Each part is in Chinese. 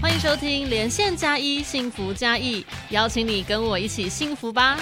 欢迎收听连线加一幸福加一，邀请你跟我一起幸福吧。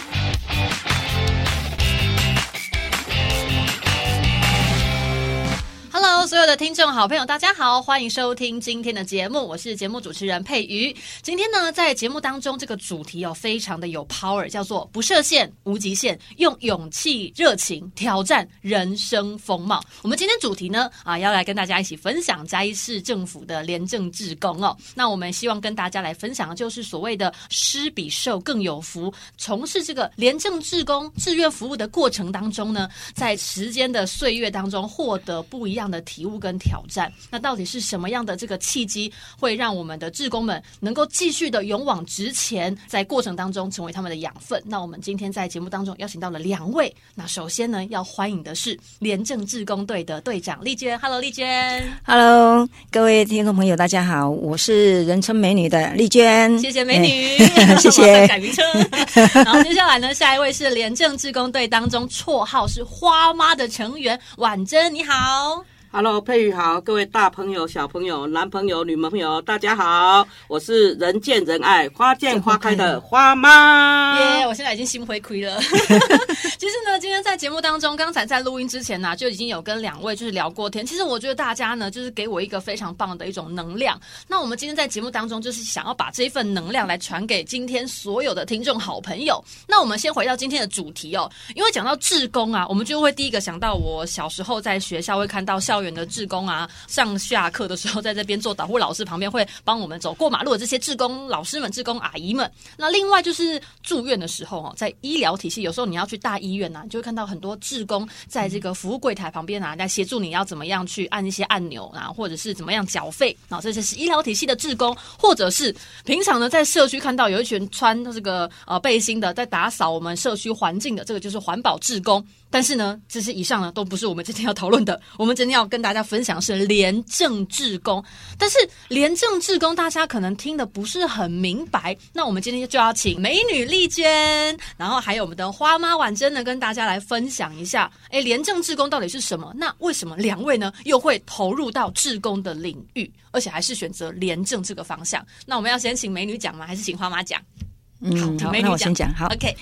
所有的听众好朋友，大家好，欢迎收听今天的节目，我是节目主持人佩瑜。今天呢，在节目当中，这个主题哦，非常的有 power，叫做不设限、无极限，用勇气、热情挑战人生风貌。我们今天主题呢，啊，要来跟大家一起分享嘉义市政府的廉政志工哦。那我们希望跟大家来分享的就是所谓的施比受更有福。从事这个廉政志工志愿服务的过程当中呢，在时间的岁月当中，获得不一样的体悟跟挑战。那到底是什么样的这个契机，会让我们的志工们能够继续的勇往直前，在过程当中成为他们的养分？那我们今天在节目当中邀请到了两位。那首先呢，要欢迎的是廉政志工队的队长丽娟。Hello，丽娟。Hello，各位听众朋友，大家好，我是人称美女的丽娟。谢谢美女，哎 谢谢。改名称。然后接下来呢，下一位是廉政志工队当中绰号是花妈的成员婉珍，你好。Hello，佩玉好，各位大朋友、小朋友、男朋友、女朋友，大家好，我是人见人爱、花见花开的花妈。耶我现在已经心灰亏了。其实呢，今天在节目当中，刚才在录音之前呢、就已经有跟两位就是聊过天。其实我觉得大家呢，就是给我一个非常棒的一种能量。那我们今天在节目当中，就是想要把这一份能量来传给今天所有的听众好朋友。那我们先回到今天的主题哦，因为讲到志工啊，我们就会第一个想到我小时候在学校会看到校园的志工啊，上下课的时候在这边做导护老师旁边会帮我们走过马路的这些志工老师们、志工阿姨们。那另外就是住院的时候哦，在医疗体系，有时候你要去大医院呐、你就会看到很多志工在这个服务柜台旁边啊，来协助你要怎么样去按一些按钮啊，或者是怎么样缴费啊，这些是医疗体系的志工，或者是平常呢在社区看到有一群穿这个呃背心的在打扫我们社区环境的，这个就是环保志工。但是呢，这些以上呢都不是我们今天要讨论的。我们今天要跟大家分享的是廉政志工，但是廉政志工大家可能听的不是很明白。那我们今天就要请美女丽娟，然后还有我们的花妈婉珍呢，跟大家来分享一下，哎，廉政志工到底是什么？那为什么两位呢又会投入到志工的领域，而且还是选择廉政这个方向？那我们要先请美女讲吗？还是请花妈讲？嗯，好，美女那我先讲。好，OK，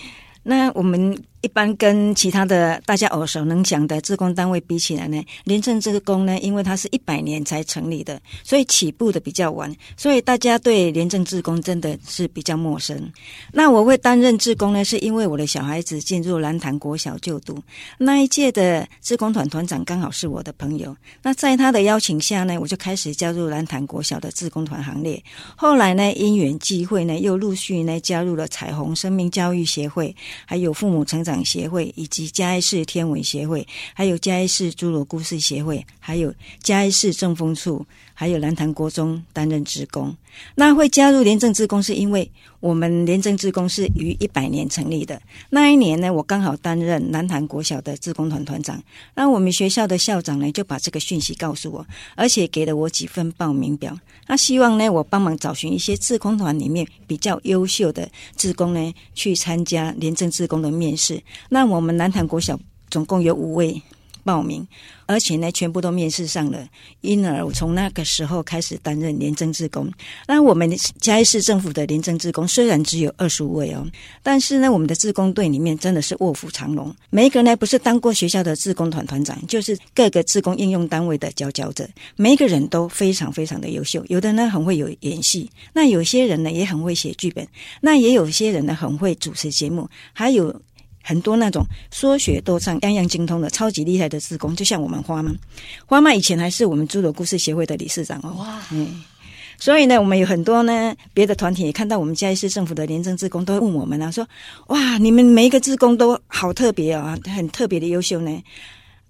那我们一般跟其他的大家耳熟能详的自工单位比起来呢，廉政自工呢，因为它是一百年才成立的，所以起步的比较晚，所以大家对廉政自工真的是比较陌生。那我会担任志工呢，是因为我的小孩子进入蓝潭国小就读，那一届的志工团团长刚好是我的朋友。那在他的邀请下呢，我就开始加入蓝潭国小的志工团行列。后来呢，因缘际会呢，又陆续呢加入了彩虹生命教育协会，还有父母成长协会，以及嘉义市天文协会，还有嘉义市侏罗故事协会，还有嘉义市政风处，还有蓝潭国中担任职工。那会加入廉政志工，是因为我们廉政志工是于一百年成立的。那一年呢，我刚好担任南坛国小的志工团团长。那我们学校的校长呢，就把这个讯息告诉我，而且给了我几份报名表。那希望呢，我帮忙找寻一些志工团里面比较优秀的志工呢，去参加廉政志工的面试。那我们南坛国小总共有五位报名，而且呢，全部都面试上了。因而我从那个时候开始担任廉政志工。那我们嘉义市政府的廉政志工虽然只有二十五位哦，但是呢，我们的志工队里面真的是卧虎藏龙。每一个呢，不是当过学校的志工团团长，就是各个志工应用单位的佼佼者。每一个人都非常非常的优秀，有的呢很会有演戏，那有些人呢也很会写剧本，那也有些人呢很会主持节目，还有。很多那种说学逗唱样样精通的超级厉害的职工，就像我们花妈，花妈以前还是我们侏罗故事协会的理事长哦。哇，嗯，所以呢，我们有很多呢别的团体也看到我们嘉义市政府的廉政职工，都会问我们啊，说哇，你们每一个职工都好特别啊、很特别的优秀呢。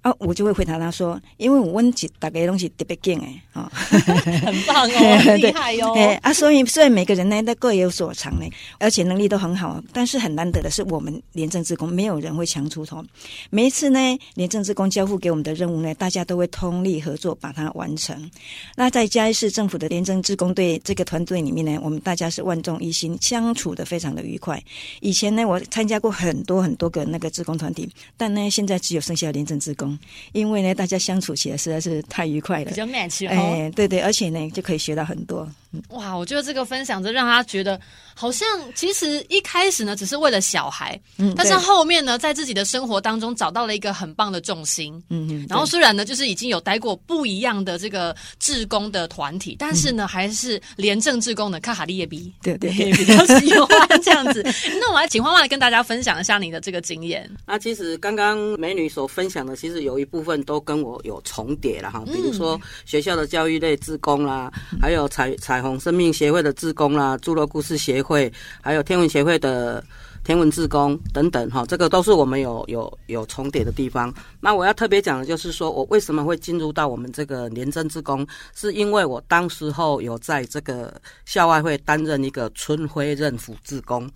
啊，我就会回答他说，因为我问起大概东西特别劲诶，啊、很棒哦，厉害哟、哎啊，所以虽然每个人呢都各有所长呢，而且能力都很好，但是很难得的是，我们廉政职工没有人会强出头。每一次呢，廉政职工交付给我们的任务呢，大家都会通力合作把它完成。那在嘉义市政府的廉政职工队这个团队里面呢，我们大家是万众一心，相处的非常的愉快。以前呢，我参加过很多很多个那个职工团体，但呢，现在只有剩下廉政职工。工，因为呢，大家相处起来实在是太愉快了比。较 match 哦。哎，对对，而且呢，就可以学到很多。哇，我觉得这个分享就让他觉得好像其实一开始呢只是为了小孩，嗯，但是后面呢在自己的生活当中找到了一个很棒的重心。嗯嗯，然后虽然呢，就是已经有待过不一样的这个志工的团体，但是呢，还是廉政志工的卡哈利耶比，对对对，比较喜欢这样子。那我来请花花来跟大家分享一下你的这个经验。那其实刚刚美女所分享的，其实有一部分都跟我有重叠了哈，比如说学校的教育类志工啦，还有彩彩虹生命协会的志工啦，侏罗故事协会，还有天文协会的天文志工等等哈，这个都是我们有有有重叠的地方。那我要特别讲的就是说，我为什么会进入到我们这个廉政志工，是因为我当时候有在这个校外会担任一个春晖任辅志工。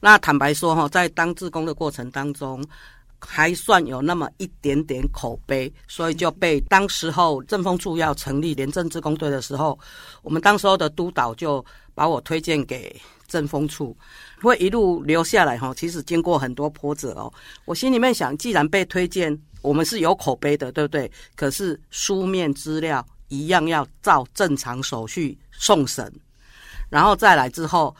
那坦白说哈，在当志工的过程当中，还算有那么一点点口碑，所以就被当时候政风处要成立廉政志工队的时候，我们当时候的督导就把我推荐给政风处，会一路留下来哈。其实经过很多波折哦，我心里面想，既然被推荐，我们是有口碑的，对不对？可是书面资料一样要照正常手续送审，然后再来之后，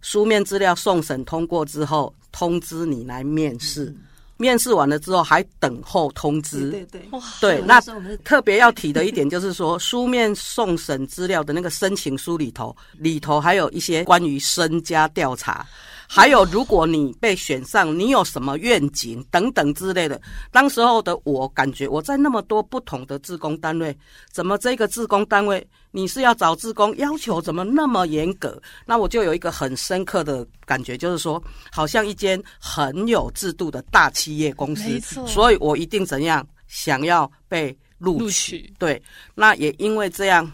书面资料送审通过之后，通知你来面试。面试完了之后，还等候通知。对对，哇，对，那时候我们特别要提的一点就是说，书面送审资料的那个申请书里头，里头还有一些关于身家调查，还有如果你被选上，你有什么愿景等等之类的。当时候的我感觉，我在那么多不同的自工单位，怎么这个自工单位你是要找志工，要求怎么那么严格？那我就有一个很深刻的感觉，就是说，好像一间很有制度的大企业公司所以我一定怎样想要被录。取对，那也因为这样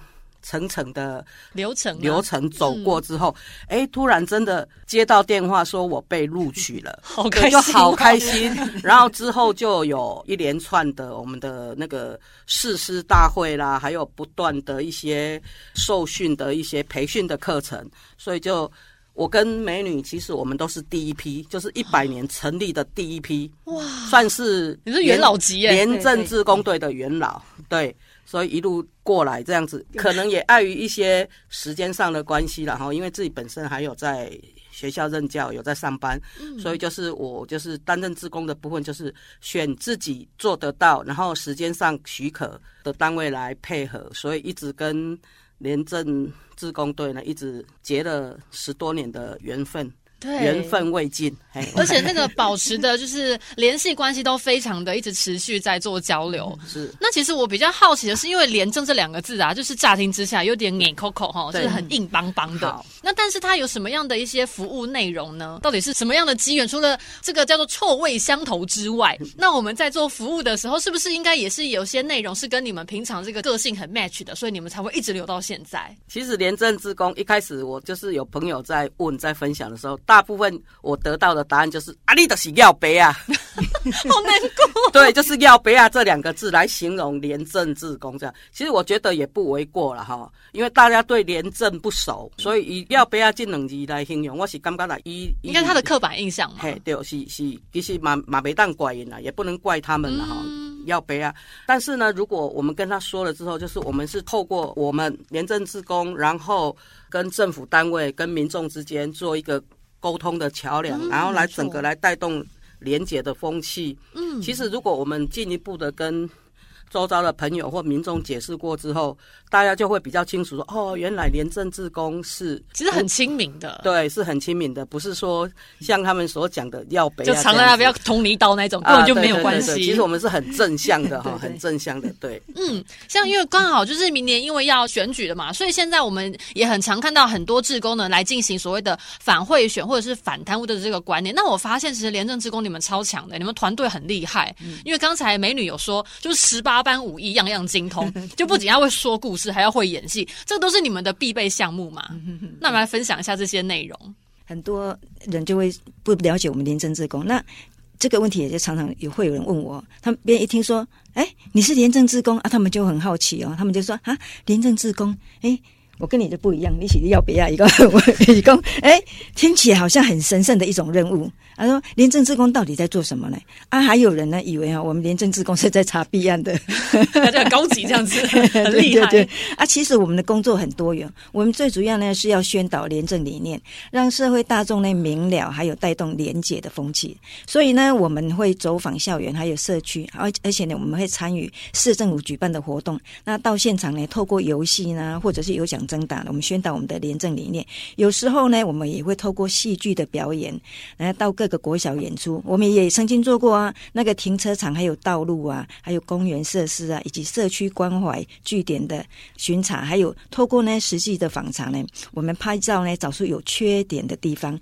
层层的流程啊流程走过之后，哎、突然真的接到电话说我被录取了。好对开心哦，就好开心。然后之后就有一连串的我们的那个誓师大会啦，还有不断的一些受训的一些培训的课程，所以就。我跟美女其实我们都是第一批，就是一百年成立的第一批，哇，算是你是元老级耶。廉政自工队的元老，对，所以一路过来这样子，可能也碍于一些时间上的关系了哈，因为自己本身还有在学校任教，有在上班，所以就是我就是担任自工的部分，就是选自己做得到，然后时间上许可的单位来配合，所以一直跟廉政自工队呢一直结了十多年的缘分，对，缘分未尽，嘿 而且那个保持的就是联系关系都非常的一直持续在做交流。是那其实我比较好奇的是，因为“廉政”这两个字啊，就是乍听之下有点黏口口哈，就是很硬邦邦的。那但是它有什么样的一些服务内容呢？到底是什么样的机缘？除了这个叫做臭味相投之外，那我们在做服务的时候，是不是应该也是有些内容是跟你们平常这个个性很 match 的，所以你们才会一直留到现在？其实廉政职工一开始我就是有朋友在问在分享的时候，大部分我得到的答案就是啊，你的是要杯啊，好难过。对，就是要杯啊这两个字来形容廉政职工这样。其实我觉得也不为过了哈，因为大家对廉政不熟，所以以要杯啊这两字来形容，我是感觉来以应该他的刻板印象嘛？嘿，对，是是，其实马马没当怪人啦，也不能怪他们了哈。要背啊，但是呢，如果我们跟他说了之后，就是我们是透过我们廉政职工，然后跟政府单位、跟民众之间做一个沟通的桥梁，然后来整个来带动廉洁的风气。嗯，其实，如果我们进一步的跟周遭的朋友或民众解释过之后，大家就会比较清楚说，哦，原来廉政志工是其实很亲民的，对，是很亲民的，不是说像他们所讲的要北啊就常在那边要捅你一刀那种，根啊本就没有关系。其实我们是很正向的 哈，很正向的，对。嗯，像因为刚好就是明年因为要选举了嘛，所以现在我们也很常看到很多志工呢来进行所谓的反贿选或者是反贪污的这个观念。那我发现其实廉政志工你们超强的，你们团队很厉害。因为刚才美女有说，就是十八般武艺样样精通，就不仅要会说故事，还要会演戏，这个都是你们的必备项目嘛。那我们来分享一下这些内容。很多人就会不了解我们廉政志工。那这个问题也就常常也会有人问我，他们别人一听说，哎，你是廉政志工啊，他们就很好奇哦，他们就说啊，廉政志工，哎。我跟你就不一样，你起要不要一个？我你讲，哎，听起来好像很神圣的一种任务。他说，廉政职工到底在做什么呢？啊，还有人呢，以为啊，我们廉政职工是在查弊案的，很高级这样子，很厉害。啊，其实我们的工作很多元，我们最主要呢是要宣导廉政理念，让社会大众呢明了，还有带动廉洁的风气。所以呢，我们会走访校园，还有社区，而而且呢，我们会参与市政府举办的活动。那到现场呢，透过游戏呢，或者是有奖征答，我们宣导我们的廉政理念。有时候呢，我们也会透过戏剧的表演，来到各个国小演出。我们也曾经做过啊，那个停车场、还有道路啊，还有公园设施啊，以及社区关怀据点的巡查，还有透过呢实际的访查呢，我们拍照呢，找出有缺点的地方。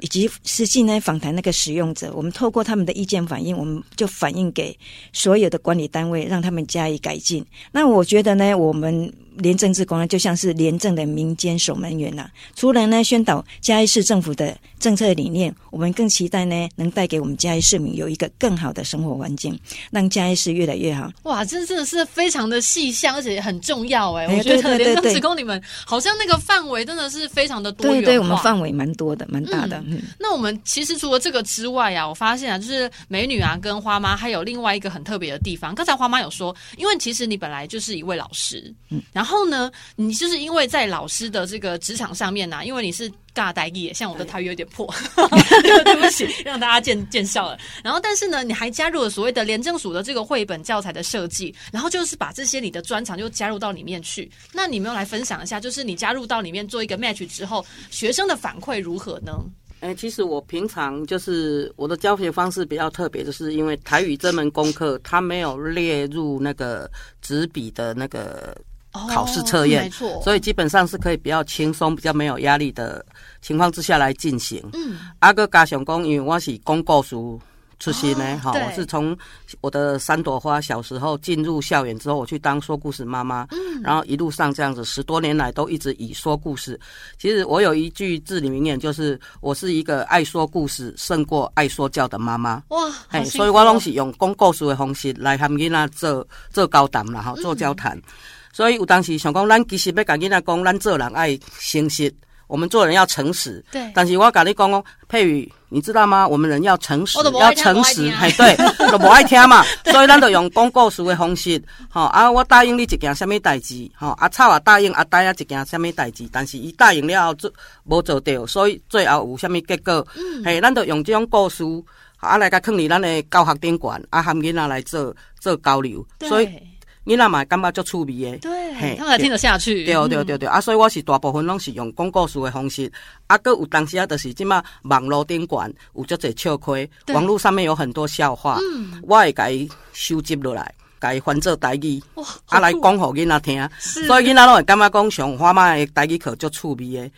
以及实际呢访谈那个使用者，我们透过他们的意见反映，我们就反映给所有的管理单位，让他们加以改进。那我觉得呢，我们。廉政职工呢，就像是廉政的民间守门员呐。除了呢宣导嘉义市政府的政策理念，我们更期待呢能带给我们嘉义市民有一个更好的生活环境，让嘉义市越来越好。哇，这真的是非常的细项，而且很重要哎。我觉得廉政职工你们好像那个范围真的是非常的多元对对，我们范围蛮多的，蛮大的。嗯，那我们其实除了这个之外啊，我发现啊，就是美女啊跟花妈还有另外一个很特别的地方。刚才花妈有说，因为其实你本来就是一位老师，嗯，然后呢，你就是因为在老师的这个职场上面呢，因为你是尬呆耶，像我的台语有点破，对不起，让大家见见笑了。然后，但是呢，你还加入了所谓的廉政署的这个绘本教材的设计，然后就是把这些你的专长就加入到里面去。那你没有来分享一下，就是你加入到里面做一个 match 之后，学生的反馈如何呢？哎，其实我平常就是我的教学方式比较特别，就是因为台语这门功课它没有列入那个纸笔的那个。考试测验，没错，所以基本上是可以比较轻松、比较没有压力的情况之下来进行。嗯，阿哥加上讲，因为我是公告书出身呢，哈，我是从我的三朵花小时候进入校园之后，我去当说故事妈妈，嗯，然后一路上这样子十多年来都一直以说故事。其实我有一句至理名言，就是我是一个爱说故事胜过爱说教的妈妈。哇，哎，所以我拢是用讲故事的方式来和囡仔做做交谈啦，哈，做交谈。所以有当时想讲，咱其实要跟囡仔讲，咱做人爱诚实，我们做人要诚实。对。但是我跟你讲哦，佩宇，你知道吗？我们人要诚实，要诚实，哎，对，都不爱听嘛。所以咱就用讲故事的方式，吼啊，我答应你一件什么代志，吼啊草啊答应啊答啊一件什么代志，但是伊答应了后做无做到，所以最后有什么结果？嗯。嘿，咱就用这种故事，啊来甲放伫咱的教学顶管，啊含囡仔来做做交流，所以。囡仔嘛感觉足趣味的，对，他们听得下去。对对对对，啊，所以我是大部分拢是用讲故事的方式，啊，搁有当时啊，就是即马网络顶管有足侪笑亏，网络上面有很多笑话，我会甲伊收集落来，甲伊翻做台语，啊来讲互囡仔听，所以囡仔拢会感觉讲上花妈的台语课足趣味的。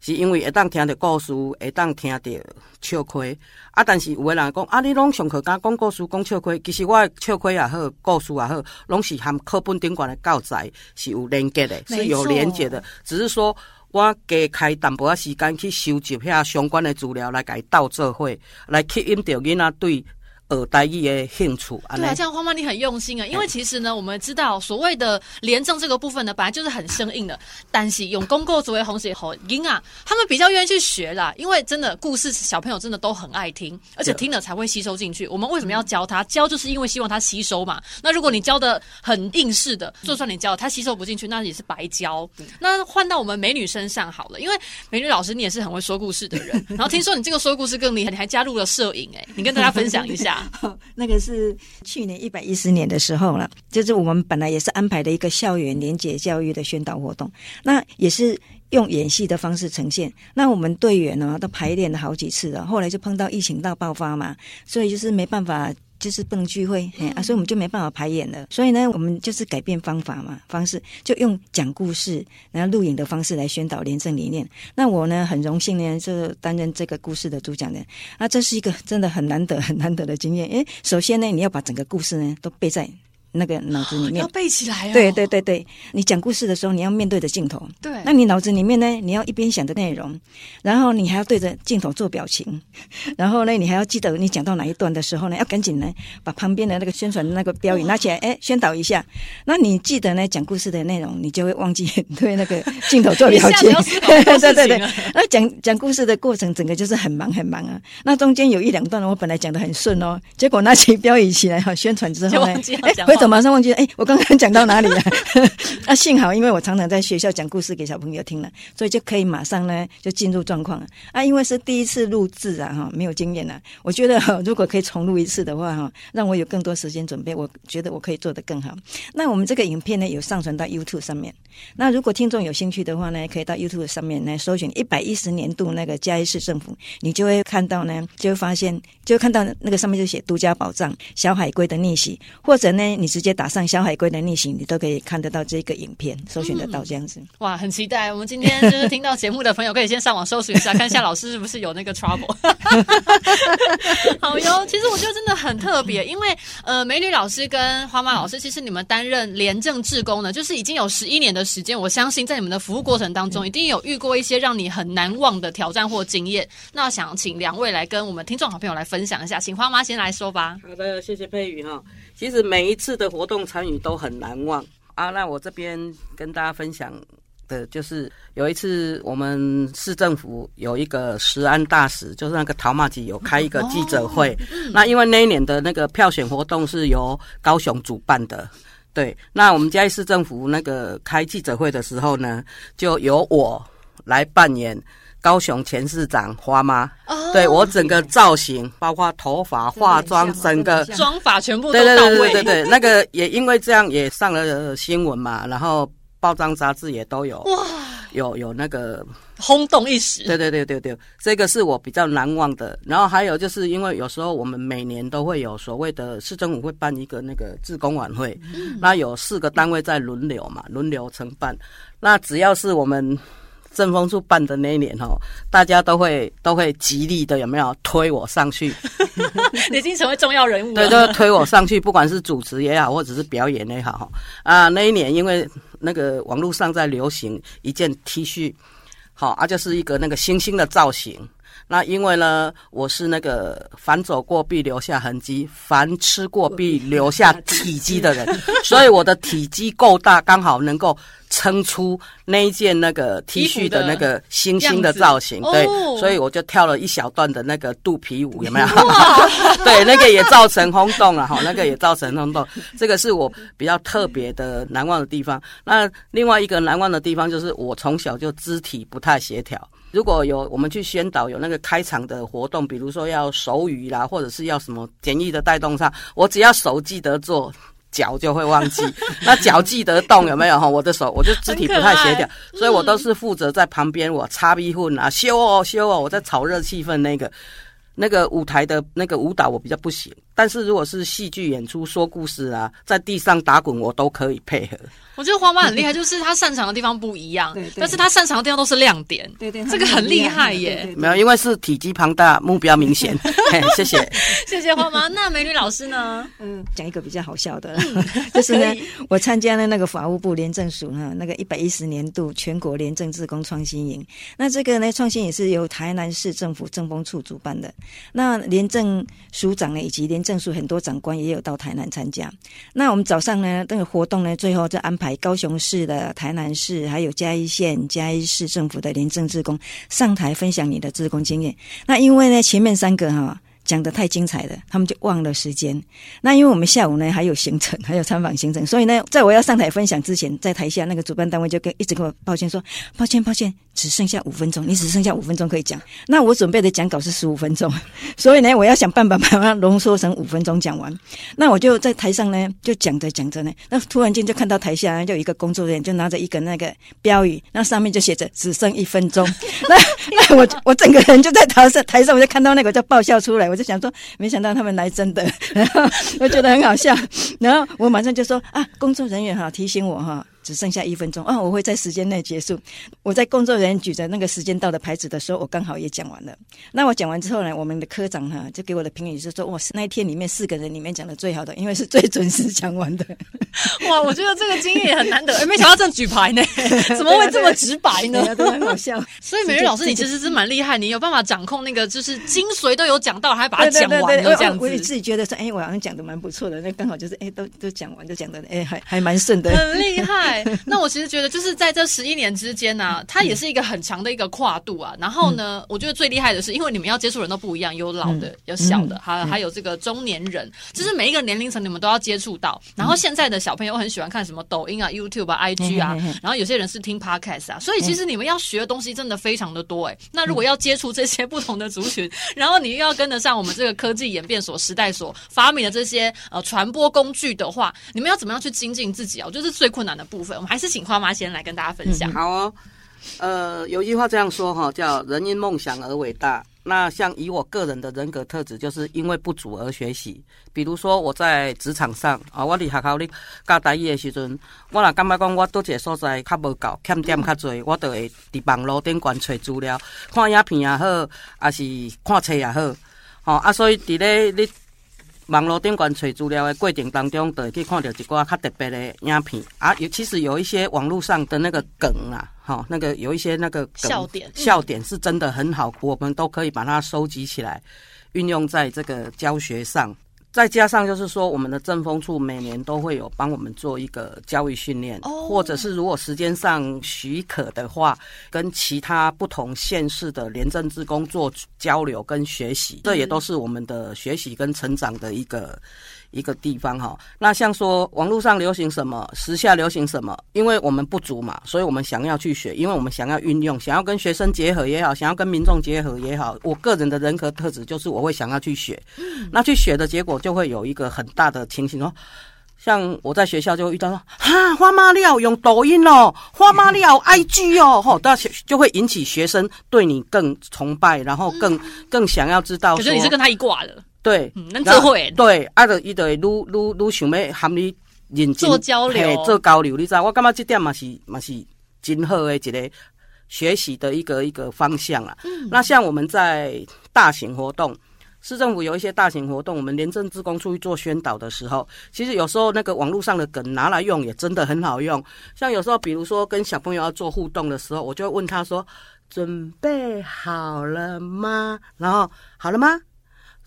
是因为会当听着故事，会当听着笑亏啊！但是有个人讲啊，你拢上课敢讲故事讲笑亏，其实我笑亏也好，故事也好，拢是含课本顶悬的教材是有连接的，是有连接的。只是说我加开淡薄仔时间去收集遐相关的资料，来甲伊斗做伙，来吸引着囡仔对。耳呆语的兴趣，对啊，这样花妈你很用心啊。因为其实呢，我们知道所谓的廉政这个部分呢，本来就是很生硬的。但是用公共作为红写好音啊，他们比较愿意去学啦。因为真的故事，小朋友真的都很爱听，而且听了才会吸收进去。我们为什么要教他？教就是因为希望他吸收嘛。那如果你教的很应试的，就算你教他吸收不进去，那也是白教。那换到我们美女身上好了，因为美女老师你也是很会说故事的人。然后听说你这个说故事更厉害，你还加入了摄影，哎，你跟大家分享一下。那个是去年一百一十年的时候了，就是我们本来也是安排的一个校园连结教育的宣导活动，那也是用演戏的方式呈现。那我们队员呢都排练了好几次了，后来就碰到疫情大爆发嘛，所以就是没办法。就是不能聚会，啊，所以我们就没办法排演了。所以呢，我们就是改变方法嘛，方式就用讲故事，然后录影的方式来宣导廉政理念。那我呢，很荣幸呢，就担任这个故事的主讲人。啊这是一个真的很难得、很难得的经验。诶，首先呢，你要把整个故事呢都背在那个脑子里面要。背起来哦。对对对对，你讲故事的时候，你要面对着镜头。对那你脑子里面呢，你要一边想着内容，然后你还要对着镜头做表情，然后呢，你还要记得你讲到哪一段的时候呢，要赶紧呢把旁边的那个宣传的那个标语拿起来，哎，宣导一下。那你记得呢讲故事的内容，你就会忘记对那个镜头做表情对对对那讲讲故事的过程，整个就是很忙很忙啊。那中间有一两段我本来讲的很顺哦，结果拿起标语起来哈，宣传之后呢哎头马上忘记，哎，我刚刚讲到哪里了？那 幸好，因为我常常在学校讲故事给小朋友听了，所以就可以马上呢就进入状况了啊。因为是第一次录制啊，哈，没有经验啊，我觉得如果可以重录一次的话哈，让我有更多时间准备，我觉得我可以做得更好。那我们这个影片呢有上传到 YouTube 上面，那如果听众有兴趣的话呢，可以到 YouTube 上面呢搜寻一百一十年度那个嘉义市政府，你就会看到呢，就会发现，就会看到那个上面就写独家宝藏小海龟的逆袭，或者呢，你直接打上小海龟的逆行，你都可以看得到这个影片，搜寻得到这样子。哇，很期待！我们今天就是听到节目的朋友，可以先上网搜寻一下，看一下老师是不是有那个 trouble。好哟，其实我觉得真的很特别，因为呃，美女老师跟花妈老师，其实你们担任廉政志工呢，就是已经有十一年的时间。我相信在你们的服务过程当中，一定有遇过一些让你很难忘的挑战或经验。那想请两位来跟我们听众好朋友来分享一下，请花妈先来说吧。好的，谢谢佩宇哈。其实每一次的活动参与都很难忘啊。那我这边跟大家分享的就是有一次我们市政府有一个食安大使，就是那个陶马吉有开一个记者会。那因为那一年的那个票选活动是由高雄主办的。对，那我们嘉义市政府那个开记者会的时候呢，就由我来扮演高雄前市长花妈。哦对我整个造型，包括头发、化妆，整个妆法全部都对对对对对对，那个也因为这样也上了新闻嘛，然后报章杂志也都有哇，有有那个，轰动一时。对对对对对，这个是我比较难忘的。然后还有就是因为有时候我们每年都会有所谓的市政府会办一个那个志工晚会，那有四个单位在轮流嘛，轮流承办。那只要是我们政风处办的那一年哦，大家都会都会极力的有没有推我上去？你已经成为重要人物了。对，就推我上去，不管是主持也好，或者是表演也好，啊，那一年因为那个网络上在流行一件 T 恤，好啊，就是一个那个星星的造型。那因为呢，我是那个凡走过必留下痕迹，凡吃过必留下体积的人，所以我的体积够大，刚好能够撑出那一件那个 T 恤的那个星星的造型。对哦，所以我就跳了一小段的那个肚皮舞，有没有？对，那个也造成轰动了哈，那个也造成轰动。这个是我比较特别的难忘的地方。那另外一个难忘的地方就是我从小就肢体不太协调。如果有我们去宣导有那个开场的活动，比如说要手语啦，或者是要什么简易的带动上，我只要手记得做。脚就会忘记，那脚记得动有没有哈？我的手我就肢体不太协调，所以我都是负责在旁边我擦逼混啊，修哦修哦，我在炒热气氛那个。那个舞台的那个舞蹈我比较不行，但是如果是戏剧演出、说故事啊，在地上打滚我都可以配合。我觉得花妈很厉害，就是她擅长的地方不一样但是她擅长的地方都是亮点。对对，这个很厉害耶没有，因为是体积庞大，目标明显。嘿，谢谢。谢谢花妈。那美女老师呢？嗯，讲一个比较好笑的，就是呢，我参加了那个法务部廉政署哈那个一百一十年度全国廉政自工创新营。那这个呢，创新也是由台南市政府政风处主办的。那廉政署长呢，以及廉政府很多长官也有到台南参加。那我们早上呢，这个活动呢，最后就安排高雄市的、台南市还有嘉义县、嘉义市政府的廉政职工上台分享你的职工经验。那因为呢，前面三个哈。讲的太精彩了，他们就忘了时间。那因为我们下午呢还有行程，还有参访行程，所以呢，在我要上台分享之前，在台下那个主办单位就跟一直跟我抱歉说，抱歉抱歉，只剩下五分钟，你只剩下五分钟可以讲。那我准备的讲稿是十五分钟，所以呢，我要想办法把它浓缩成五分钟讲完。那我就在台上呢，就讲着讲着呢，那突然间就看到台下就有一个工作人员就拿着一个那个标语，那上面就写着只剩一分钟。那那我我整个人就在台上台上，我就看到那个就爆笑出来，我就想说，没想到他们来真的，然 后我觉得很好笑，然后我马上就说啊，工作人员哈提醒我哈，只剩下一分钟啊，我会在时间内结束。我在工作人员举着那个时间到的牌子的时候，我刚好也讲完了。那我讲完之后呢，我们的科长哈就给我的评语是说，哇，那一天里面四个人里面讲的最好的，因为是最准时讲完的。哇，我觉得这个经验也很难得，哎，没想到这样举牌呢，怎么会这么直白呢？都很好笑。所以美瑞老师，你其实是蛮厉害，你有办法掌控那个就是精髓都有讲到，还把它讲完了这样子。我也自己觉得说，哎，我好像讲的蛮不错的，那刚好就是哎，都都讲完，就讲的哎，还还蛮顺的，很厉害。那我其实觉得，就是在这十一年之间呢，它也是一个很长的一个跨度啊。然后呢，我觉得最厉害的是，因为你们要接触人都不一样，有老的，有小的，还还有这个中年人，就是每一个年龄层你们都要接触到。然后现在的小朋友很喜欢看什么抖音啊、YouTube 啊、IG 啊，然后有些人是听 Podcast 啊，所以其实你们要学的东西真的非常的多哎。那如果要接触这些不同的族群，然后你又要跟得上我们这个科技演变所时代所发明的这些呃传播工具的话，你们要怎么样去精进自己啊？我觉得是最困难的部部分。我们还是请花妈先来跟大家分享。好哦，呃，有一句话这样说哈，叫“人因梦想而伟大”。那像以我个人的人格特质，就是因为不足而学习。比如说我在职场上啊，我伫学校里教大一的时阵，我若感觉讲我倒一个所在较无够，欠点较侪，我就会伫网络顶管找资料，看影片也好，还是看册也好，吼啊，所以伫咧你。网络顶管找资料的过程当中，都会去看到一寡较特别的影片啊。有其实有一些网络上的那个梗啊，哈，那个有一些那个笑点，笑点是真的很好，我们都可以把它收集起来，运用在这个教学上。再加上就是说，我们的政风处每年都会有帮我们做一个教育训练，或者是如果时间上许可的话，跟其他不同县市的廉政职工做交流跟学习，这也都是我们的学习跟成长的一个。一个地方哈，那像说网络上流行什么，时下流行什么，因为我们不足嘛，所以我们想要去学，因为我们想要运用，想要跟学生结合也好，想要跟民众结合也好，我个人的人格特质就是我会想要去学，那去学的结果就会有一个很大的情形哦，像我在学校就会遇到说，哈花妈料用抖音哦，花妈料 IG 哦，吼，到就会引起学生对你更崇拜，然后更更想要知道，可是你是跟他一挂的。对，能智慧。对，啊，就伊就会愈愈愈想要和你认真做交流，做交流。你知道，我感觉这点嘛是嘛是真好的一个学习的一个一个方向啊。那像我们在大型活动，市政府有一些大型活动，我们廉政职工出去做宣导的时候，其实有时候那个网络上的梗拿来用也真的很好用。像有时候，比如说跟小朋友要做互动的时候，我就会问他说：“准备好了吗？”然后好了吗？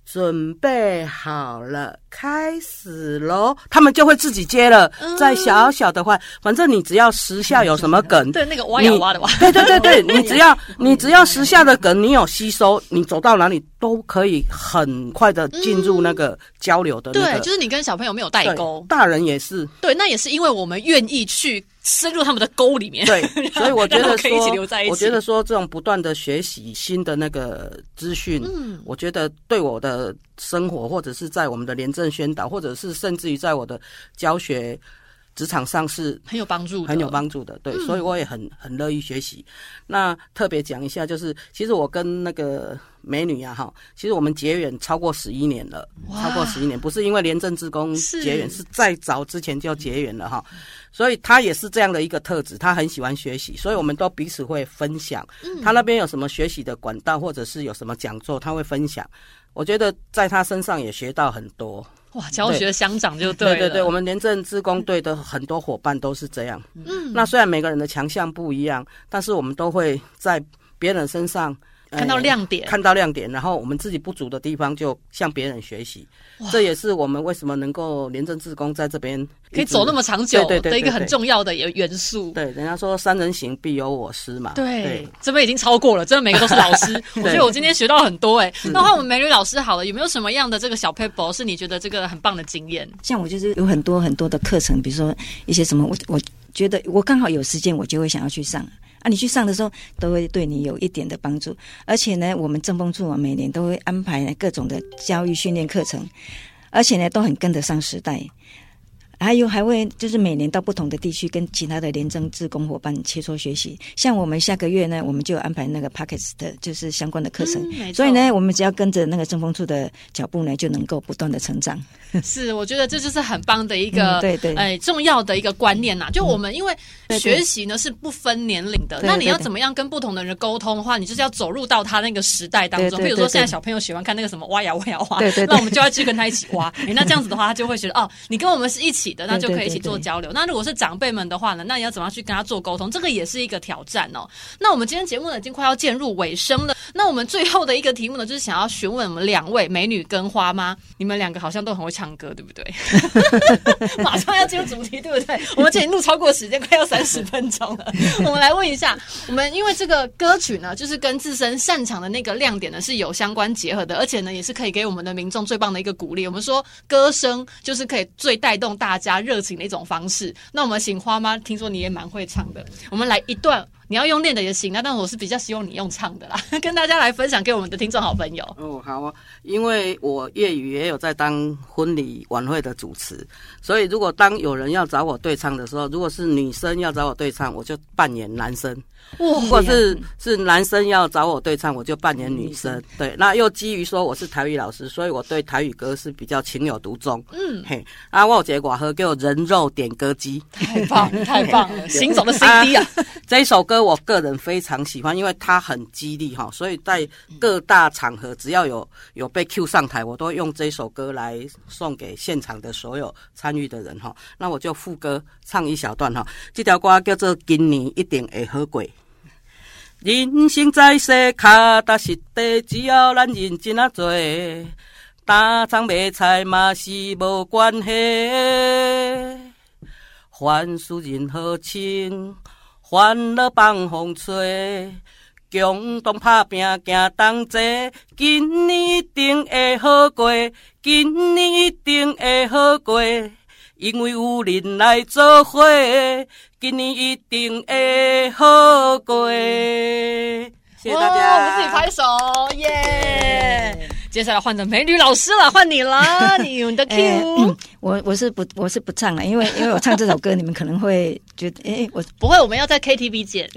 准备好了，开始喽！他们就会自己接了。在小小的话，反正你只要时下 有什么梗，对那个挖呀挖的挖，对对对对，你只要你只要时下的梗，你有吸收，你走到哪里都可以很快的进入那个交流的。对，就是你跟小朋友没有代沟，大人也是。对，那也是因为我们愿意去。深入他们的沟里面，对，所以我觉得说，我觉得说这种不断的学习新的那个资讯，嗯，我觉得对我的生活，或者是在我们的廉政宣导，或者是甚至于在我的教学。职场上是很有帮助，很有帮助的，对，所以我也很很乐意学习。那特别讲一下，就是其实我跟那个美女啊，哈，其实我们结缘超过十一年了，超过十一年，不是因为廉政职工结缘，是在早之前就结缘了哈。所以她也是这样的一个特质，她很喜欢学习，所以我们都彼此会分享。她那边有什么学习的管道，或者是有什么讲座，她会分享。我觉得在她身上也学到很多。哇，教学相长就对对对对，我们廉政职工队的很多伙伴都是这样。嗯，那虽然每个人的强项不一样，但是我们都会在别人身上。看到亮点，看到亮点，然后我们自己不足的地方就向别人学习，这也是我们为什么能够廉政志工在这边可以走那么长久的一个很重要的元元素。对，人家说三人行必有我师嘛。对，这边已经超过了，真的每个都是老师。我觉得我今天学到很多哎。那换我们美女老师好了，有没有什么样的这个小 paper 是你觉得这个很棒的经验？像我就是有很多很多的课程，比如说一些什么，我我觉得我刚好有时间，我就会想要去上。啊，你去上的时候都会对你有一点的帮助，而且呢，我们政风处啊每年都会安排各种的教育训练课程，而且呢都很跟得上时代。还有还会就是每年到不同的地区跟其他的廉政志工伙伴切磋学习。像我们下个月呢，我们就安排那个 Pockets 的就是相关的课程，嗯所以呢，我们只要跟着那个政风处的脚步呢，就能够不断的成长。是，我觉得这就是很棒的一个、嗯对对哎重要的一个观念呐。就我们因为学习呢是不分年龄的，对那你要怎么样跟不同的人沟通的话，你就是要走入到他那个时代当中。比如说现在小朋友喜欢看那个什么挖呀挖呀挖，对对对那我们就要去跟他一起挖。哎，那这样子的话，他就会觉得哦，你跟我们是一起的，那就可以一起做交流。那如果是长辈们的话呢，那你要怎么样去跟他做沟通？这个也是一个挑战哦。那我们今天节目呢已经快要渐入尾声了，那我们最后的一个题目呢，就是想要询问我们两位美女跟花妈，你们两个好像都很会唱歌，对不对？马上要进入主题，对不对？我们今天录超过时间，快要三十分钟了。我们来问一下，我们因为这个歌曲呢，就是跟自身擅长的那个亮点呢是有相关结合的，而且呢，也是可以给我们的民众最棒的一个鼓励。我们说歌声就是可以最带动大加热情的一种方式。那我们请花妈，听说你也蛮会唱的，我们来一段。你要用练的也行，那但我是比较希望你用唱的啦，跟大家来分享给我们的听众好朋友。哦，好啊，因为我业余也有在当婚礼晚会的主持，所以如果当有人要找我对唱的时候，如果是女生要找我对唱，我就扮演男生；如果是是男生要找我对唱，我就扮演女生。对，那又基于说我是台语老师，所以我对台语歌是比较情有独钟。嗯，嘿，啊，我有一个外号叫人肉点歌机。太棒了，太棒了，行走的 CD 啊！这一首歌我个人非常喜欢，因为它很激励哈，所以在各大场合只要有有被 Q 上台，我都会用这首歌来送给现场的所有参与的人哈。那我就副歌唱一小段哈，这条歌叫做《今年一定会好过》。人生在世，脚踏实地，只要咱认真啊做，打仗卖菜嘛是无关系。凡事任何情，烦恼放风吹，共同打拼行同齐，今年一定会好过，今年一定会好过，因为有人来做伙，今年一定会好过。谢谢大哇家，我们自己拍手，耶！接下来换成美女老师了，换你了，你 有你的 Q。哎嗯我我是不我是不唱了，因为因为我唱这首歌，你们可能会觉得，哎、我不会，我们要在 KTV 见。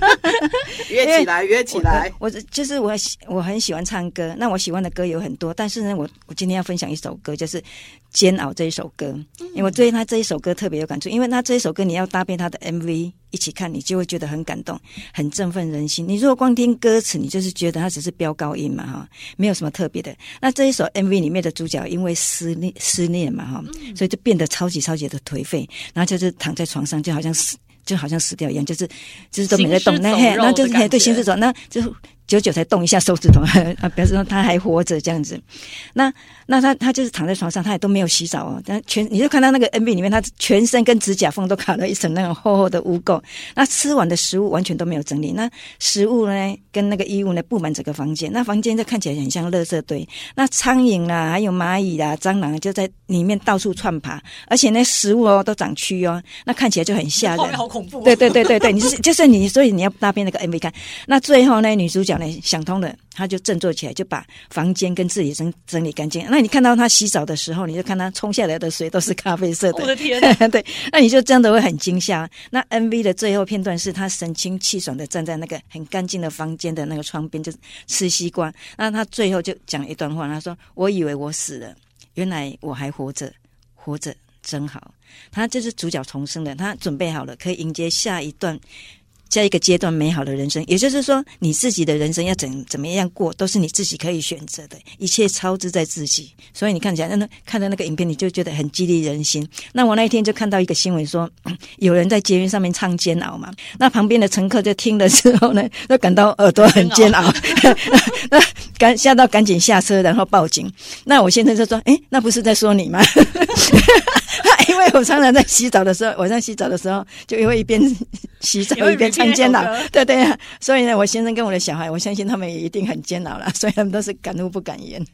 约起来，约起来。我就是我喜我很喜欢唱歌，那我喜欢的歌有很多，但是呢，我我今天要分享一首歌，就是《煎熬》这一首歌，因为我对他这一首歌特别有感触，因为他这一首歌你要搭配他的 MV 一起看，你就会觉得很感动，很振奋人心。你如果光听歌词，你就是觉得它只是飙高音嘛，哈，没有什么特别的。那这一首 MV 里面的主角因为失恋失恋嘛，哈，所以就变得超级超级的颓废，然后就是躺在床上，就好像死。就好像死掉一样，就是就是都没在动，那嘿，那就是嘿对的感觉行尸走，那就是久久才动一下手指头 啊，表示说他还活着这样子。那那他他就是躺在床上，他也都没有洗澡哦，但全你就看到那个 MV 里面，他全身跟指甲缝都卡了一层那种厚厚的污垢。那吃完的食物完全都没有整理，那食物呢跟那个衣物呢布满整个房间，那房间就看起来很像垃圾堆。那苍蝇啦，还有蚂蚁啦、蟑螂就在里面到处窜爬，而且那食物哦都长蛆哦，那看起来就很吓人。好恐怖、哦。对对对对对，你就是就是你，所以你要搭配那个 MV 看。那最后呢，女主角呢想通了，他就振作起来，就把房间跟自己整整理干净。那你看到他洗澡的时候，你就看他冲下来的水都是咖啡色的。我的天！对，那你就真的会很惊吓。那 MV 的最后片段是他神清气爽的站在那个很干净的房间的那个窗边，就吃西瓜。那他最后就讲一段话，他说：“我以为我死了，原来我还活着，活着真好。”他就是主角重生了，他准备好了，可以迎接下一段。下一个阶段美好的人生，也就是说，你自己的人生要怎怎么样过，都是你自己可以选择的，一切操之在自己。所以你看起来，那看到那个影片，你就觉得很激励人心。那我那一天就看到一个新闻说，有人在捷运上面唱《煎熬》嘛，那旁边的乘客就听了之后呢，都感到耳朵很煎熬，那赶吓到赶紧下车，然后报警。那我先生就说：“哎，那不是在说你吗？” 因为我常常在洗澡的时候，晚上洗澡的时候，就会一边洗澡一边唱煎熬对对、啊。所以呢，我先生跟我的小孩，我相信他们也一定很煎熬了，所以他们都是敢怒不敢言。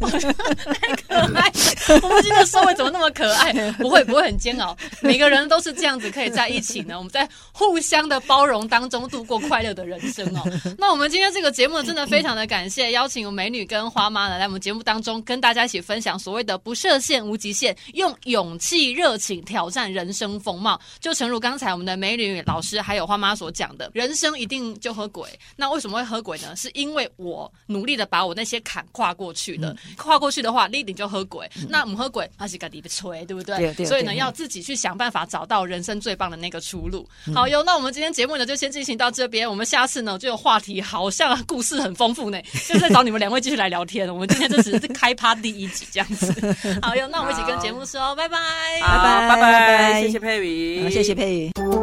太可爱了！我们今天的收尾怎么那么可爱？不会不会很煎熬，每个人都是这样子可以在一起呢。我们在互相的包容当中度过快乐的人生哦。那我们今天这个节目真的非常的感谢，邀请美女跟花妈呢来我们节目当中跟大家一起分享所谓的不设限无极限，用勇气、热情挑战人生风貌。就诚如刚才我们的美女老师还有花妈所讲的，人生一定就喝鬼。那为什么会喝鬼呢？是因为我努力的把我那些坎跨过去了。跨过去的话，立定就喝鬼。那不喝鬼，那是个底不吹，对不对？对对所以呢，要自己去想办法找到人生最棒的那个出路。好哟，那我们今天节目呢就先进行到这边。我们下次呢就有话题，好像故事很丰富呢，就是在找你们两位继续来聊天。我们今天就只是开趴第一集这样子。好哟，那我们一起跟节目说拜拜。拜拜拜拜拜谢谢佩瑜，好谢谢佩瑜。